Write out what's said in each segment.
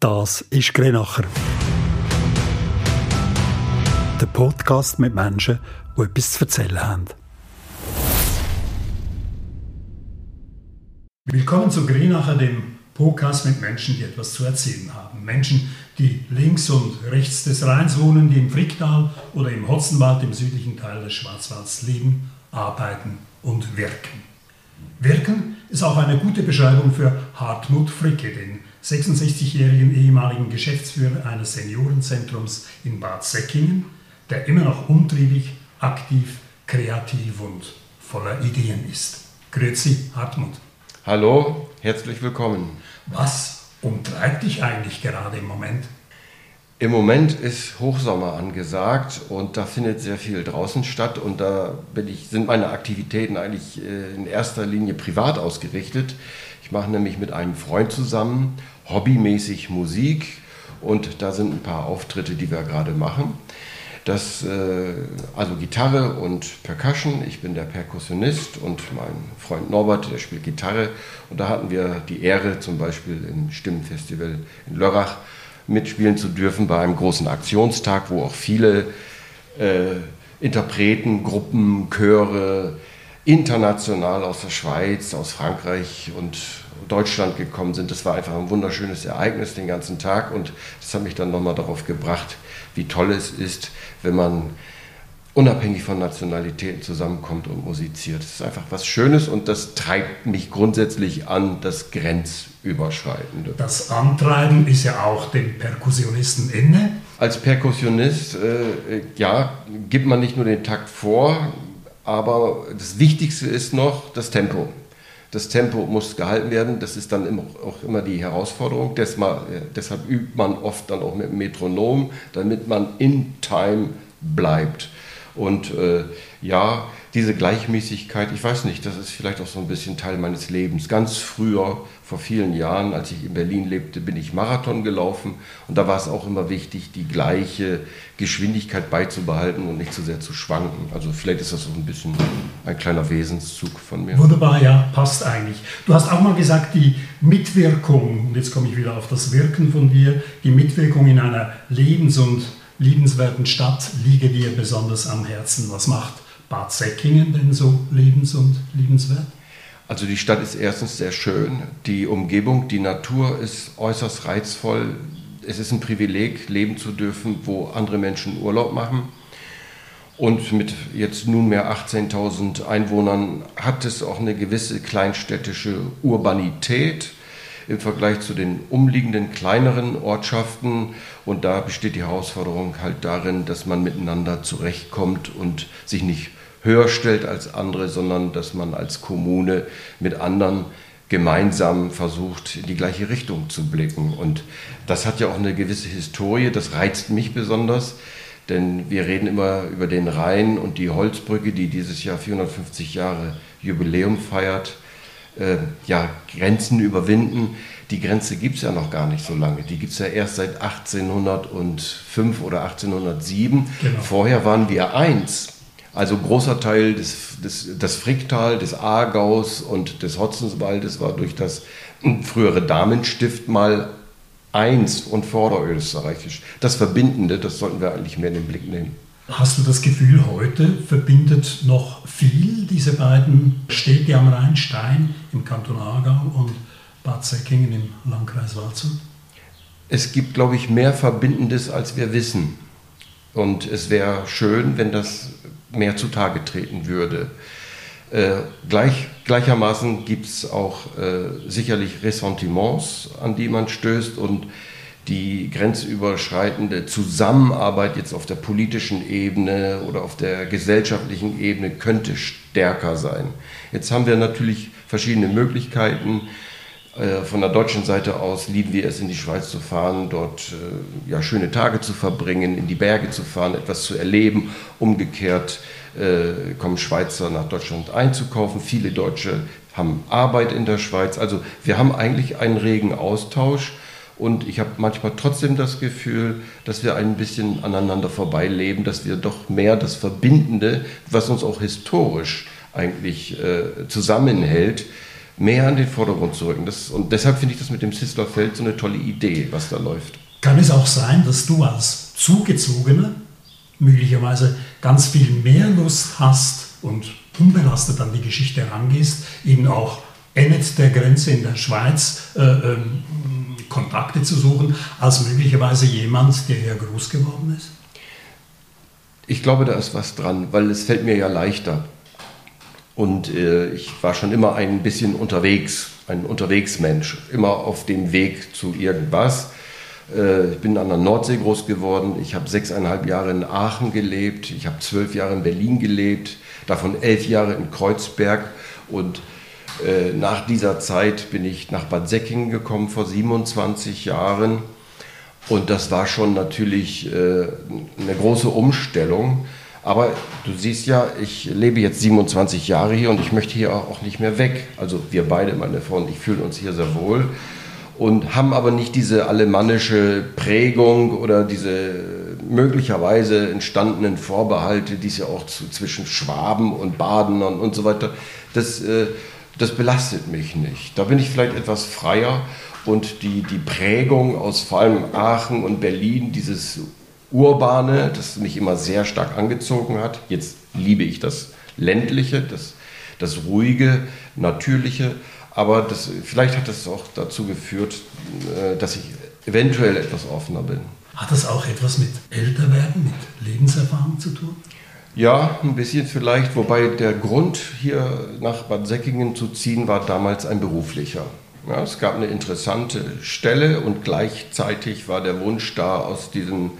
Das ist Grenacher. Der Podcast mit Menschen, die etwas zu erzählen haben. Willkommen zu Grenacher, dem Podcast mit Menschen, die etwas zu erzählen haben. Menschen, die links und rechts des Rheins wohnen, die im Fricktal oder im Hotzenwald im südlichen Teil des Schwarzwalds leben, arbeiten und wirken. Wirken ist auch eine gute Beschreibung für Hartmut Fricke, den 66-jährigen ehemaligen Geschäftsführer eines Seniorenzentrums in Bad Säckingen, der immer noch umtriebig, aktiv, kreativ und voller Ideen ist. Grüezi, Hartmut. Hallo, herzlich willkommen. Was umtreibt dich eigentlich gerade im Moment? Im Moment ist Hochsommer angesagt und da findet sehr viel draußen statt und da ich, sind meine Aktivitäten eigentlich äh, in erster Linie privat ausgerichtet. Ich mache nämlich mit einem Freund zusammen hobbymäßig Musik und da sind ein paar Auftritte, die wir gerade machen. Das, äh, also Gitarre und Percussion. Ich bin der Perkussionist und mein Freund Norbert, der spielt Gitarre. Und da hatten wir die Ehre, zum Beispiel im Stimmenfestival in Lörrach mitspielen zu dürfen bei einem großen Aktionstag, wo auch viele äh, Interpreten, Gruppen, Chöre international aus der Schweiz, aus Frankreich und Deutschland gekommen sind. Das war einfach ein wunderschönes Ereignis den ganzen Tag und das hat mich dann nochmal darauf gebracht, wie toll es ist, wenn man unabhängig von Nationalitäten zusammenkommt und musiziert. Das ist einfach was Schönes und das treibt mich grundsätzlich an, das Grenzüberschreitende. Das Antreiben ist ja auch dem Perkussionisten inne. Als Perkussionist, äh, ja, gibt man nicht nur den Takt vor, aber das Wichtigste ist noch das Tempo. Das Tempo muss gehalten werden, das ist dann auch immer die Herausforderung. Deshalb übt man oft dann auch mit dem Metronom, damit man in Time bleibt. Und äh, ja, diese Gleichmäßigkeit, ich weiß nicht, das ist vielleicht auch so ein bisschen Teil meines Lebens. Ganz früher, vor vielen Jahren, als ich in Berlin lebte, bin ich Marathon gelaufen und da war es auch immer wichtig, die gleiche Geschwindigkeit beizubehalten und nicht zu sehr zu schwanken. Also vielleicht ist das so ein bisschen ein kleiner Wesenszug von mir. Wunderbar, ja, passt eigentlich. Du hast auch mal gesagt, die Mitwirkung, und jetzt komme ich wieder auf das Wirken von dir, die Mitwirkung in einer Lebens- und liebenswerten Stadt liege dir besonders am Herzen. Was macht Bad Säckingen denn so lebens- und liebenswert? Also die Stadt ist erstens sehr schön, die Umgebung, die Natur ist äußerst reizvoll. Es ist ein Privileg, leben zu dürfen, wo andere Menschen Urlaub machen. Und mit jetzt nunmehr 18.000 Einwohnern hat es auch eine gewisse kleinstädtische Urbanität im Vergleich zu den umliegenden kleineren Ortschaften. Und da besteht die Herausforderung halt darin, dass man miteinander zurechtkommt und sich nicht höher stellt als andere, sondern dass man als Kommune mit anderen gemeinsam versucht, in die gleiche Richtung zu blicken. Und das hat ja auch eine gewisse Historie, das reizt mich besonders, denn wir reden immer über den Rhein und die Holzbrücke, die dieses Jahr 450 Jahre Jubiläum feiert äh, ja, Grenzen überwinden. Die Grenze gibt es ja noch gar nicht so lange. Die gibt es ja erst seit 1805 oder 1807. Genau. Vorher waren wir eins. Also großer Teil des, des, des Fricktal, des Aargaus und des Hotzenswaldes war durch das frühere Damenstift mal eins und vorderösterreichisch. Das Verbindende, das sollten wir eigentlich mehr in den Blick nehmen. Hast du das Gefühl, heute verbindet noch viel diese beiden Städte am Rhein, Stein im Kanton Aargau und Bad Säckingen im Landkreis Waldshut? Es gibt, glaube ich, mehr Verbindendes, als wir wissen. Und es wäre schön, wenn das mehr zutage treten würde. Äh, gleich, gleichermaßen gibt es auch äh, sicherlich Ressentiments, an die man stößt und die grenzüberschreitende Zusammenarbeit jetzt auf der politischen Ebene oder auf der gesellschaftlichen Ebene könnte stärker sein. Jetzt haben wir natürlich verschiedene Möglichkeiten. Äh, von der deutschen Seite aus lieben wir es, in die Schweiz zu fahren, dort äh, ja, schöne Tage zu verbringen, in die Berge zu fahren, etwas zu erleben. Umgekehrt äh, kommen Schweizer nach Deutschland einzukaufen. Viele Deutsche haben Arbeit in der Schweiz. Also wir haben eigentlich einen regen Austausch. Und ich habe manchmal trotzdem das Gefühl, dass wir ein bisschen aneinander vorbeileben, dass wir doch mehr das Verbindende, was uns auch historisch eigentlich äh, zusammenhält, mehr in den Vordergrund zu rücken. Das, und deshalb finde ich das mit dem Sisler Feld so eine tolle Idee, was da läuft. Kann es auch sein, dass du als Zugezogener möglicherweise ganz viel mehr Lust hast und unbelastet an die Geschichte herangehst, eben auch endet der Grenze in der Schweiz äh, ähm, Kontakte zu suchen, als möglicherweise jemand, der hier groß geworden ist? Ich glaube, da ist was dran, weil es fällt mir ja leichter. Und äh, ich war schon immer ein bisschen unterwegs, ein Unterwegsmensch, immer auf dem Weg zu irgendwas. Äh, ich bin an der Nordsee groß geworden. Ich habe sechseinhalb Jahre in Aachen gelebt. Ich habe zwölf Jahre in Berlin gelebt, davon elf Jahre in Kreuzberg. Und äh, nach dieser Zeit bin ich nach Bad Säckingen gekommen vor 27 Jahren. Und das war schon natürlich äh, eine große Umstellung. Aber du siehst ja, ich lebe jetzt 27 Jahre hier und ich möchte hier auch nicht mehr weg. Also wir beide, meine Frau und ich, fühlen uns hier sehr wohl und haben aber nicht diese alemannische Prägung oder diese möglicherweise entstandenen Vorbehalte, die es ja auch zu, zwischen Schwaben und Badenern und so weiter. Das, äh, das belastet mich nicht. Da bin ich vielleicht etwas freier und die, die Prägung aus vor allem Aachen und Berlin, dieses Urbane, das mich immer sehr stark angezogen hat. Jetzt liebe ich das Ländliche, das, das Ruhige, Natürliche, aber das, vielleicht hat das auch dazu geführt, äh, dass ich eventuell etwas offener bin. Hat das auch etwas mit Älterwerden, mit Lebenserfahrung zu tun? Ja, ein bisschen vielleicht, wobei der Grund, hier nach Bad Säckingen zu ziehen, war damals ein beruflicher. Ja, es gab eine interessante Stelle und gleichzeitig war der Wunsch da, aus diesem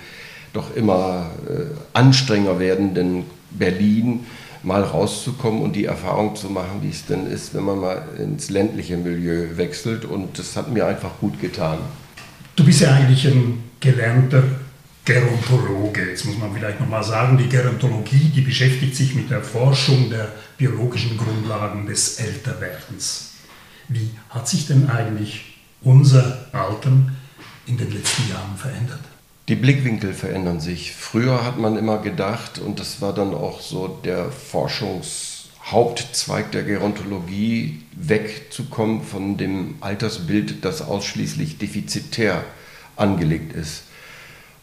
doch immer äh, anstrengender werdenden Berlin mal rauszukommen und die Erfahrung zu machen, wie es denn ist, wenn man mal ins ländliche Milieu wechselt. Und das hat mir einfach gut getan. Du bist ja eigentlich ein gelernter Gerontologe. Jetzt muss man vielleicht nochmal sagen, die Gerontologie, die beschäftigt sich mit der Forschung der biologischen Grundlagen des Älterwerdens. Wie hat sich denn eigentlich unser Altern in den letzten Jahren verändert? Die Blickwinkel verändern sich. Früher hat man immer gedacht, und das war dann auch so der Forschungshauptzweig der Gerontologie, wegzukommen von dem Altersbild, das ausschließlich defizitär angelegt ist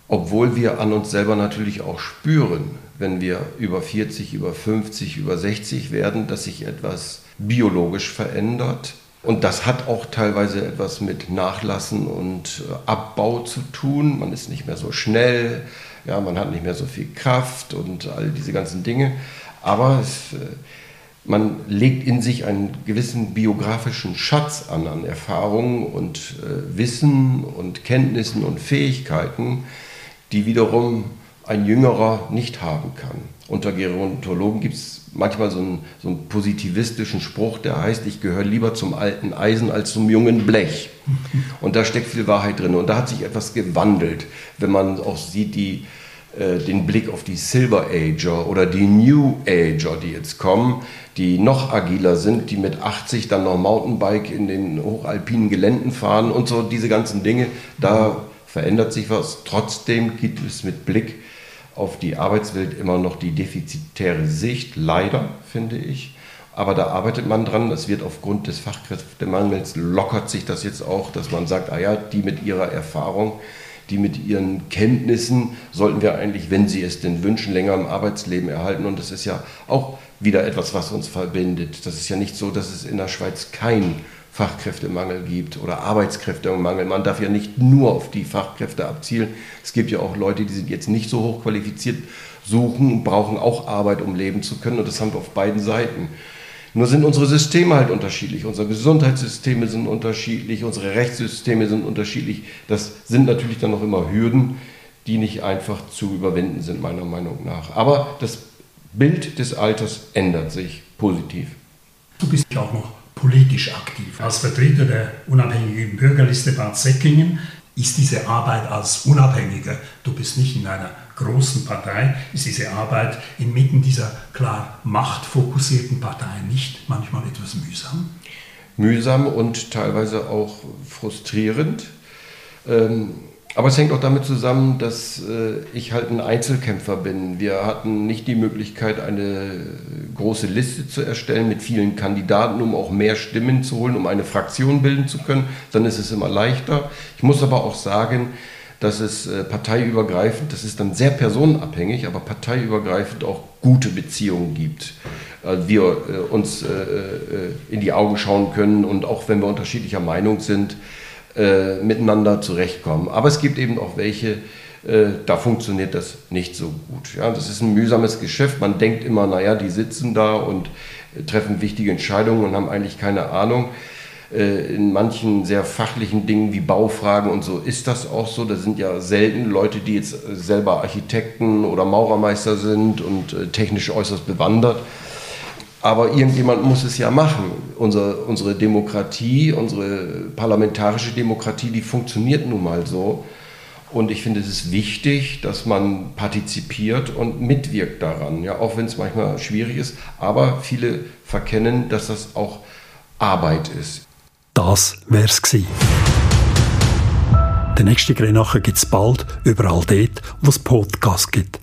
obwohl wir an uns selber natürlich auch spüren, wenn wir über 40, über 50, über 60 werden, dass sich etwas biologisch verändert. Und das hat auch teilweise etwas mit Nachlassen und äh, Abbau zu tun. Man ist nicht mehr so schnell, ja, man hat nicht mehr so viel Kraft und all diese ganzen Dinge. Aber es, äh, man legt in sich einen gewissen biografischen Schatz an, an Erfahrungen und äh, Wissen und Kenntnissen und Fähigkeiten, die wiederum ein Jüngerer nicht haben kann. Unter Gerontologen gibt es manchmal so einen, so einen, positivistischen Spruch, der heißt, ich gehöre lieber zum alten Eisen als zum jungen Blech. Und da steckt viel Wahrheit drin. Und da hat sich etwas gewandelt, wenn man auch sieht, die, äh, den Blick auf die Silver Ager oder die New Ager, die jetzt kommen, die noch agiler sind, die mit 80 dann noch Mountainbike in den hochalpinen Geländen fahren und so diese ganzen Dinge. Da verändert sich was. Trotzdem gibt es mit Blick auf die Arbeitswelt immer noch die defizitäre Sicht, leider, finde ich. Aber da arbeitet man dran. Das wird aufgrund des Fachkräftemangels lockert sich das jetzt auch, dass man sagt, ah ja, die mit ihrer Erfahrung, die mit ihren Kenntnissen sollten wir eigentlich, wenn sie es denn wünschen, länger im Arbeitsleben erhalten. Und das ist ja auch wieder etwas, was uns verbindet. Das ist ja nicht so, dass es in der Schweiz kein Fachkräftemangel gibt oder Arbeitskräftemangel. Man darf ja nicht nur auf die Fachkräfte abzielen. Es gibt ja auch Leute, die sind jetzt nicht so hochqualifiziert, suchen und brauchen auch Arbeit, um leben zu können. Und das haben wir auf beiden Seiten. Nur sind unsere Systeme halt unterschiedlich. Unsere Gesundheitssysteme sind unterschiedlich, unsere Rechtssysteme sind unterschiedlich. Das sind natürlich dann noch immer Hürden, die nicht einfach zu überwinden sind, meiner Meinung nach. Aber das Bild des Alters ändert sich positiv. Du bist ja auch noch politisch aktiv. Als Vertreter der unabhängigen Bürgerliste Bad Säckingen ist diese Arbeit als Unabhängiger, du bist nicht in einer großen Partei, ist diese Arbeit inmitten dieser klar machtfokussierten Partei nicht manchmal etwas mühsam? Mühsam und teilweise auch frustrierend. Ähm, Aber es hängt auch damit zusammen, dass äh, ich halt ein Einzelkämpfer bin. Wir hatten nicht die Möglichkeit, eine große Liste zu erstellen mit vielen Kandidaten, um auch mehr Stimmen zu holen, um eine Fraktion bilden zu können. Dann ist es immer leichter. Ich muss aber auch sagen, dass es äh, parteiübergreifend, das ist dann sehr personenabhängig, aber parteiübergreifend auch gute Beziehungen gibt. Also wir äh, uns in die Augen schauen können und auch wenn wir unterschiedlicher Meinung sind, äh, miteinander zurechtkommen. Aber es gibt eben auch welche, äh, da funktioniert das nicht so gut. Ja, das ist ein mühsames Geschäft. Man denkt immer, naja, die sitzen da und äh, treffen wichtige Entscheidungen und haben eigentlich keine Ahnung. Äh, in manchen sehr fachlichen Dingen wie Baufragen und so ist das auch so. Da sind ja selten Leute, die jetzt selber Architekten oder Maurermeister sind und technisch äußerst bewandert aber irgendjemand muss es ja machen. Unsere, unsere Demokratie, unsere parlamentarische Demokratie, die funktioniert nun mal so. Und ich finde, es ist wichtig, dass man partizipiert und mitwirkt daran, ja, auch wenn es manchmal schwierig ist. Aber viele verkennen, dass das auch Arbeit ist. Das wär's gewesen. Der nächste Grenacher gibt es bald überall dort, wo es Podcasts gibt.